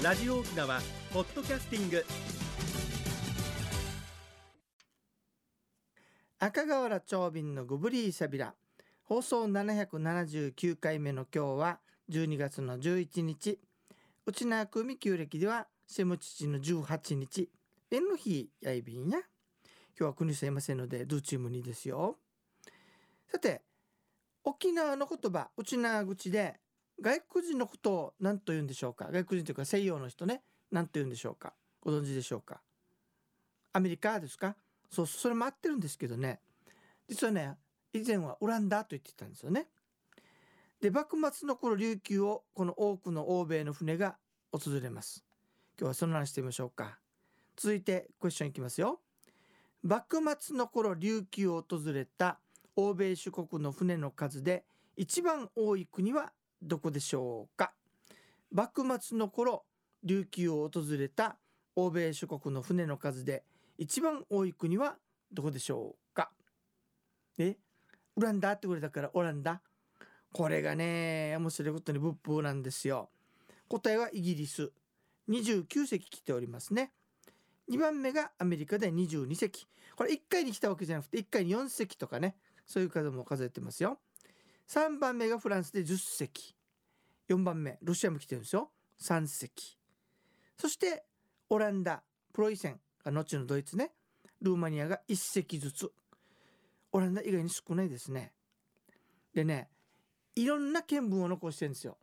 ラジオ沖縄ポッドキャスティング。赤瓦長瓶のグブリーサビラ。放送779回目の今日は12月の11日。うちなくみ旧暦ではセムチチの18日。縁の日やいびんや。今日は国すいませんのでドゥチームにですよ。さて沖縄の言葉うちな口で外国人のことを何と言うんでしょうか？外国人というか西洋の人ね。何と言うんでしょうか？ご存知でしょうか？アメリカですか？そうそれも合ってるんですけどね。実はね以前はオランダと言ってたんですよね。で幕末の頃琉球をこの多くの欧米の船が訪れます。今日はその話してみましょうか。続いてクエスチョンいきますよ。幕末の頃琉球を訪れた欧米諸国の船の数で一番多い国はどこでしょうか？幕末の頃琉球を訪れた欧米諸国の船の数で一番多い国はどこでしょうか？え？オランダってこれだからオランダ？これがね面白いことに仏法なんですよ。答えはイギリス。29隻来ておりますね。2番目がアメリカで22隻。これ1回に来たわけじゃなくて1回に4隻とかねそういう数も数えてますよ。3番目がフランスで10隻。4番目ロシアも来てるんですよ。3隻。そしてオランダプロイセンが後のドイツね。ルーマニアが1隻ずつ。オランダ以外に少ないですね。でねいろんな見聞を残してるんですよ。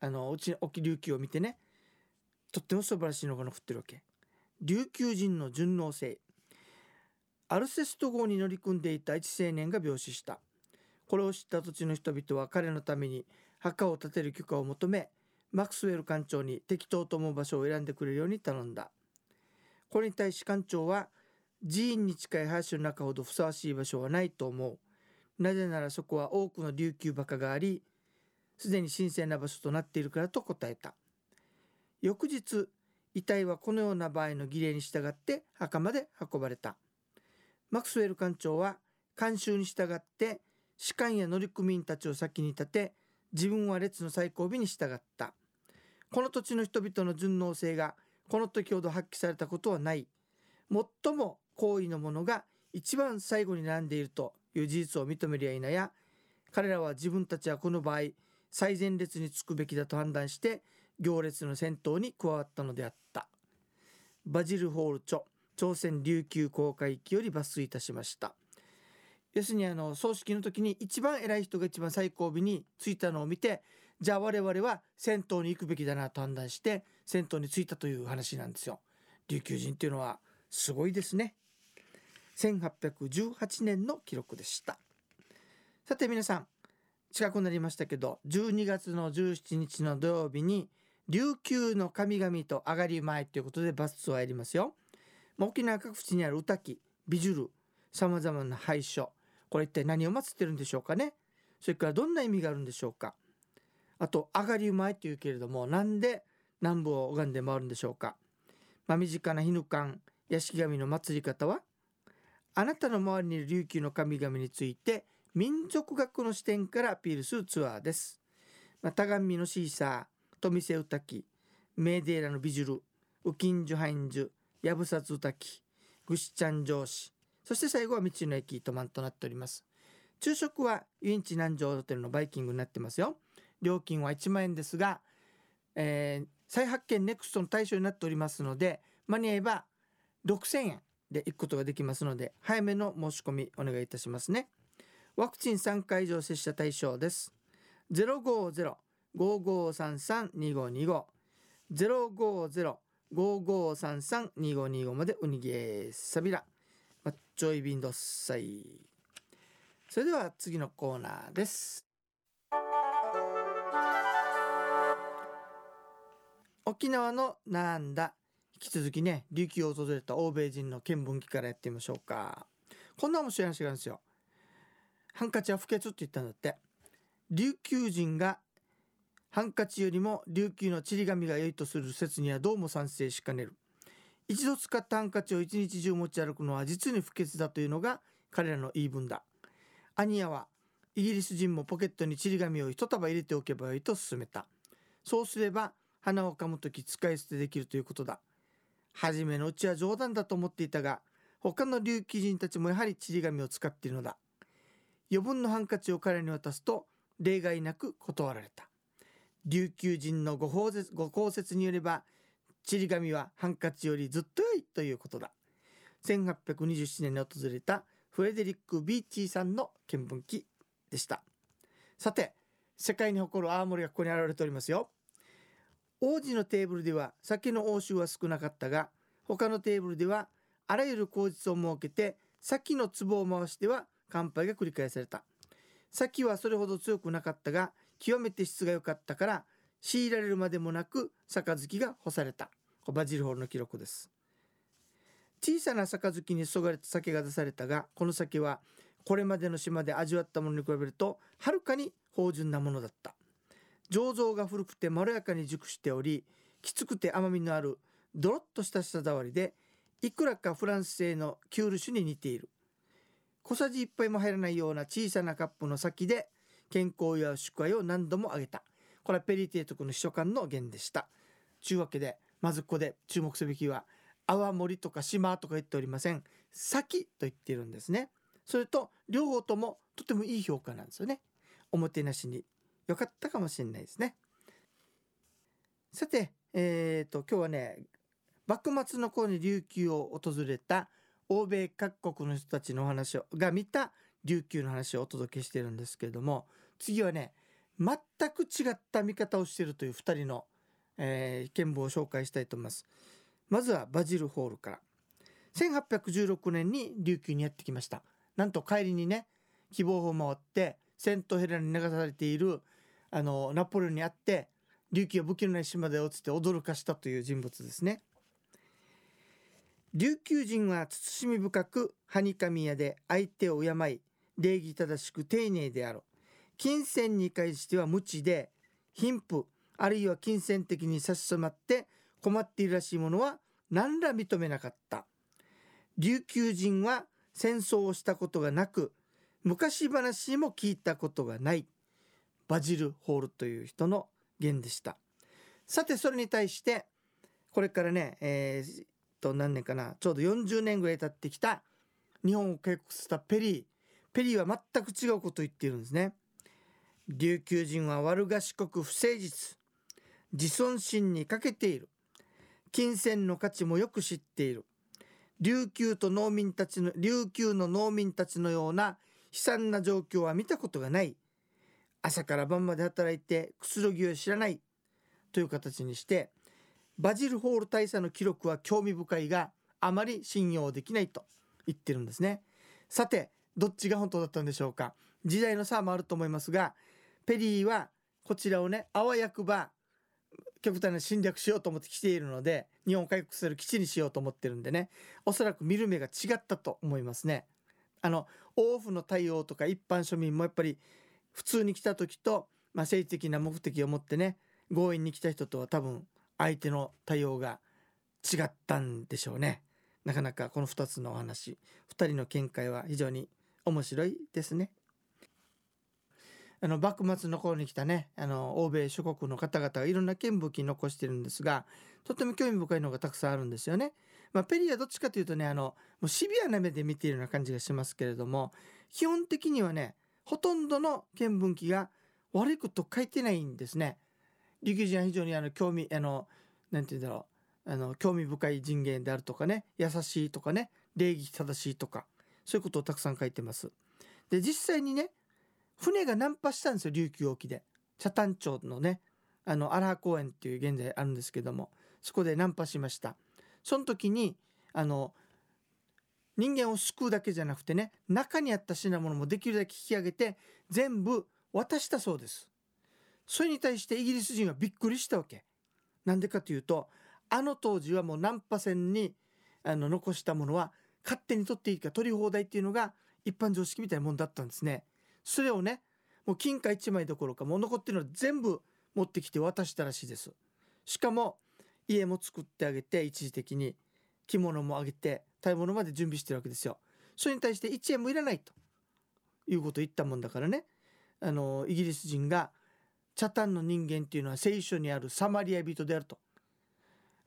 あのうちの沖琉球を見てね。とっても素晴らしいのが残ってるわけ。琉球人の順応性。アルセスト号に乗り組んでいた一青年が病死した。これを知った土地の人々は彼のために墓を建てる許可を求めマクスウェル艦長に適当と思う場所を選んでくれるように頼んだ。これに対し艦長は寺院に近い林の中ほどふさわしい場所はないと思う。なぜならそこは多くの琉球墓がありすでに神聖な場所となっているからと答えた。翌日遺体はこのような場合の儀礼に従って墓まで運ばれた。マクスウェル艦長は慣習に従って士官や乗組員たちを先に立て自分は列の最後尾に従った。この土地の人々の順応性がこの時ほど発揮されたことはない。最も行為のものが一番最後に並んでいるという事実を認めりゃいなや彼らは自分たちはこの場合最前列につくべきだと判断して行列の先頭に加わったのであった。バジル・ホール著朝鮮琉球公開機より抜粋いたしました。要するにあの葬式の時に一番偉い人が一番最後尾に着いたのを見てじゃあ我々は銭湯に行くべきだなと判断して銭湯に着いたという話なんですよ。琉球人っていうのはすごいですね。1818年の記録でした。さて皆さん近くなりましたけど12月の17日の土曜日に琉球の神々と上がり前ということでバスツアーやりますよ。沖縄各地にある歌木ビジュルさまざまな廃所これ一体何を祀ってるんでしょうかね。それからどんな意味があるんでしょうか。あと上がり馬というけれどもなんで南部を拝んで回るんでしょうか、まあ、身近な日ぬ館屋敷神の祭り方はあなたの周りにいる琉球の神々について民族学の視点からアピールするツアーです。まあ、田上のシーサー、富瀬歌き、メーデーラのビジュル、ウキンジュハインジュ、ヤブサツ歌き、グシチャン上司、そして最後は道の駅トマンとなっております。昼食はユインチ南城ホテルのバイキングになってますよ。料金は1万円ですが、えー、再発見ネクストの対象になっておりますので間に合えば6000円で行くことができますので早めの申し込みお願いいたしますね。ワクチン3回以上接種対象です。050-5533-2525 050-5533-2525までおにげさびら。マッチョイビンドッサイそれでは次のコーナーです。沖縄のなんだ。引き続きね琉球を訪れた欧米人の見聞記からやってみましょうか。こんな面白い話があるんですよ。ハンカチは不潔って言ったんだって。琉球人がハンカチよりも琉球のちり紙が良いとする説にはどうも賛成しかねる。一度使ったハンカチを一日中持ち歩くのは実に不潔だというのが彼らの言い分だ。アニヤはイギリス人もポケットにちり紙を一束入れておけばよいと勧めた。そうすれば花を噛む時使い捨てできるということだ。初めのうちは冗談だと思っていたが他の琉球人たちもやはりちり紙を使っているのだ。余分のハンカチを彼に渡すと例外なく断られた。琉球人のご公説によればちり紙はハンカチよりずっと良いということだ。1827年に訪れたフレデリック・ビーチーさんの見聞記でした。さて世界に誇る青森がここに現れておりますよ。王子のテーブルでは酒の応酬は少なかったが他のテーブルではあらゆる口実を設けて先の壺を回しては乾杯が繰り返された。先はそれほど強くなかったが極めて質が良かったから強いられるまでもなく杯が干された。バジルホールの記録です。小さな杯に注がれた酒が出されたがこの酒はこれまでの島で味わったものに比べるとはるかに芳醇なものだった。醸造が古くてまろやかに熟しておりきつくて甘みのあるドロッとした舌触りでいくらかフランス製のキュール酒に似ている。小さじ1杯も入らないような小さなカップの先で健康や祝杯を何度も挙げた。これはペリー提督の秘書官の言でした。ちゅうわけでまずここで注目すべきは泡盛とか島とか言っておりません。先と言っているんですね。それと両方ともとてもいい評価なんですよね。おもてなしに良かったかもしれないですね。さてえーと、今日はね幕末の頃に琉球を訪れた欧米各国の人たちの話をが見た琉球の話をお届けしてるんですけれども次はね全く違った見方をしているという2人の、えー、見聞を紹介したいと思います。まずはバジルホールから。1816年に琉球にやってきました。なんと帰りにね希望を回ってセントヘレナに流されているあのナポレオンに会って琉球は武器のない島で落ちて驚かしたという人物ですね。琉球人は慎み深くはにかみ屋で相手を敬い礼儀正しく丁寧である金銭に関しては無知で貧富あるいは金銭的に差し迫って困っているらしいものは何ら認めなかった。琉球人は戦争をしたことがなく昔話も聞いたことがないバジル・ホールという人の言でした。さてそれに対してこれからねえー、っと何年かなちょうど40年ぐらい経ってきた日本を警告したペリー。ペリーは全く違うことを言っているんですね。琉球人は悪賢く不誠実。自尊心に欠けている。金銭の価値もよく知っている。琉球と農民たちの琉球の農民たちのような悲惨な状況は見たことがない。朝から晩まで働いてくつろぎを知らない。という形にしてバジルホール大佐の記録は興味深いがあまり信用できないと言ってるんですね。さてどっちが本当だったんでしょうか。時代の差もあると思いますがペリーはこちらをねあわやくば極端な侵略しようと思って来ているので日本を回復する基地にしようと思ってるんでねおそらく見る目が違ったと思いますね。あの王府の対応とか一般庶民もやっぱり普通に来た時と、まあ、政治的な目的を持ってね強引に来た人とは多分相手の対応が違ったんでしょうね。なかなかこの2つのお話2人の見解は非常に面白いですね。あの幕末の頃に来たねあの欧米諸国の方々がいろんな見武器残してるんですがとっても興味深いのがたくさんあるんですよね。まあ、ペリーはどっちかというとねあのもうシビアな目で見ているような感じがしますけれども基本的にはねほとんどの見聞記が悪いこと書いてないんですね。陸球人は非常にあの興味あのなんて言うんだろうあの興味深い人間であるとかね優しいとかね礼儀正しいとかそういうことをたくさん書いてます。で実際にね船がナンパしたんですよ琉球沖で。北谷町のねあの荒公園っていう現在あるんですけどもそこでナンパしました。その時にあの人間を救うだけじゃなくてね中にあった品物もできるだけ引き上げて全部渡したそうです。それに対してイギリス人はびっくりしたわけ。なんでかというとあの当時はもうナンパ船にあの残したものは勝手に取っていいか取り放題っていうのが一般常識みたいなもんだったんですね。それをねもう金貨1枚どころかもう残ってるの全部持ってきて渡したらしいです。しかも家も作ってあげて一時的に着物もあげて食べ物まで準備してるわけですよ。それに対して1円もいらないと。いうことを言ったもんだからね。あのイギリス人がチャタンの人間っていうのは聖書にあるサマリア人であると。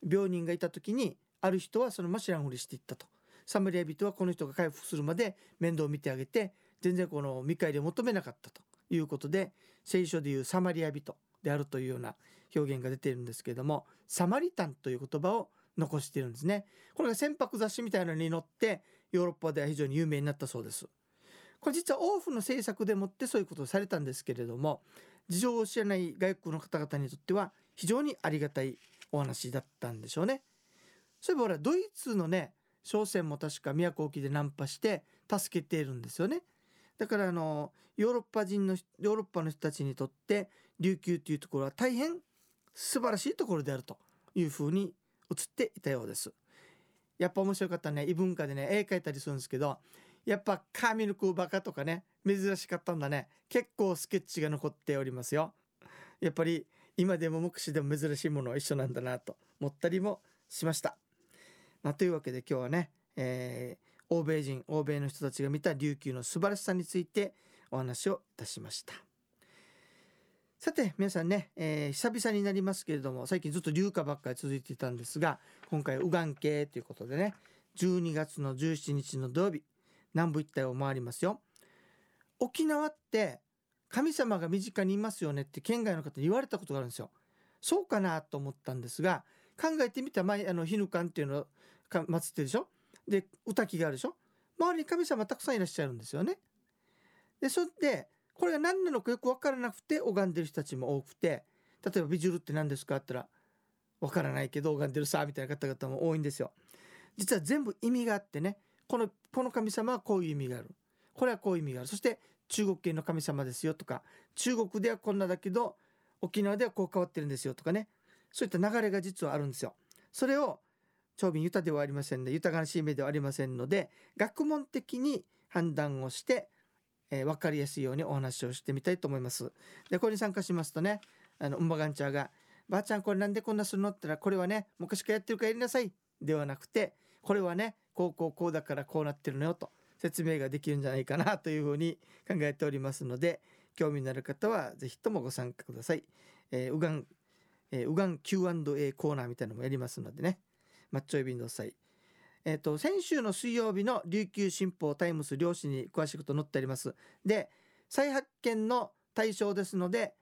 病人がいた時にある人はそのま知らんふりしていったと。サマリア人はこの人が回復するまで面倒を見てあげて全然この見返りを求めなかったということで聖書でいうサマリア人であるというような表現が出ているんですけれどもサマリタンという言葉を残しているんですね。これが船舶雑誌みたいなのに載ってヨーロッパでは非常に有名になったそうです。これ実は王府の政策でもってそういうことをされたんですけれども事情を知らない外国の方々にとっては非常にありがたいお話だったんでしょうね。そういえばほらドイツのね商船も確か都沖でナンパして助けているんですよね。だからあのヨーロッパ人のヨーロッパの人たちにとって琉球というところは大変素晴らしいところであるというふうに映っていたようです。やっぱ面白かったね。異文化でね絵描いたりするんですけどやっぱ神の子バカとかね珍しかったんだね。結構スケッチが残っておりますよ。やっぱり今でも目視でも珍しいものは一緒なんだなと思ったりもしました、まあ、というわけで今日はね、えー、欧米人欧米の人たちが見た琉球の素晴らしさについてお話をいたしました。さて皆さんね、えー、久々になりますけれども最近ずっと流化ばっかり続いていたんですが今回右岸系ということでね12月の17日の土曜日南部一帯を回りますよ。沖縄って神様が身近にいますよねって県外の方に言われたことがあるんですよ。そうかなと思ったんですが考えてみたら前あのヒヌカンっていうのを祀ってるでしょ？で歌木があるでしょ？周りに神様たくさんいらっしゃるんですよね。でそれでこれが何なのかよく分からなくて拝んでる人たちも多くて例えばビジュルって何ですかって言ったら分からないけど拝んでるさみたいな方々も多いんですよ。実は全部意味があってねこのこの神様はこういう意味がある。これはこういう意味がある。そして中国系の神様ですよとか中国ではこんなだけど沖縄ではこう変わってるんですよとかね。そういった流れが実はあるんですよ。それを長瓶豊ではありませんね豊かなしめではありませんので学問的に判断をしてえー、分かりやすいようにお話をしてみたいと思います。でこれに参加しますとねあのうんばがんちゃんが「ばあちゃんこれなんでこんなするの?」って言ったら「これはね昔からやってるからやりなさい」ではなくてこれはねこうこうこうだからこうなってるのよと説明ができるんじゃないかなというふうに考えておりますので興味のある方は是非ともご参加ください。えー、うがん、えー、うがん Q&A コーナーみたいなのもやりますのでねマッチョイビンの際。えーと、先週の水曜日の琉球新報タイムス漁師に詳しくと載ってあります。で再発見の対象ですので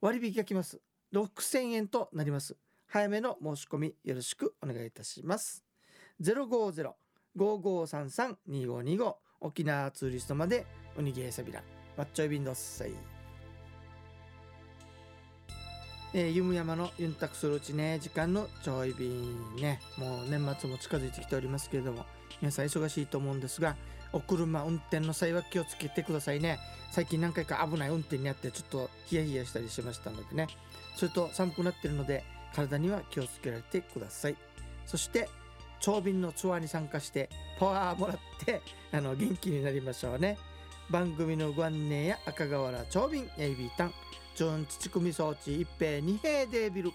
割引がきます。6000円となります。早めの申し込みよろしくお願いいたします。050-5533-2525沖縄ツーリストまでおにぎりさびら。マッチョイビンドサイ。えー、ゆむ山のユンタクするうちね。時間のちょい便ね。もう年末も近づいてきておりますけれども皆さん忙しいと思うんですがお車運転の際は気をつけてくださいね。最近何回か危ない運転にあってちょっとヒヤヒヤしたりしましたのでね。それと寒くなってるので体には気をつけられてください。そして長便のツアーに参加してパワーもらって あの元気になりましょうね。番組のご案内や赤瓦長便やいびチュン土組装置一平二平デービル。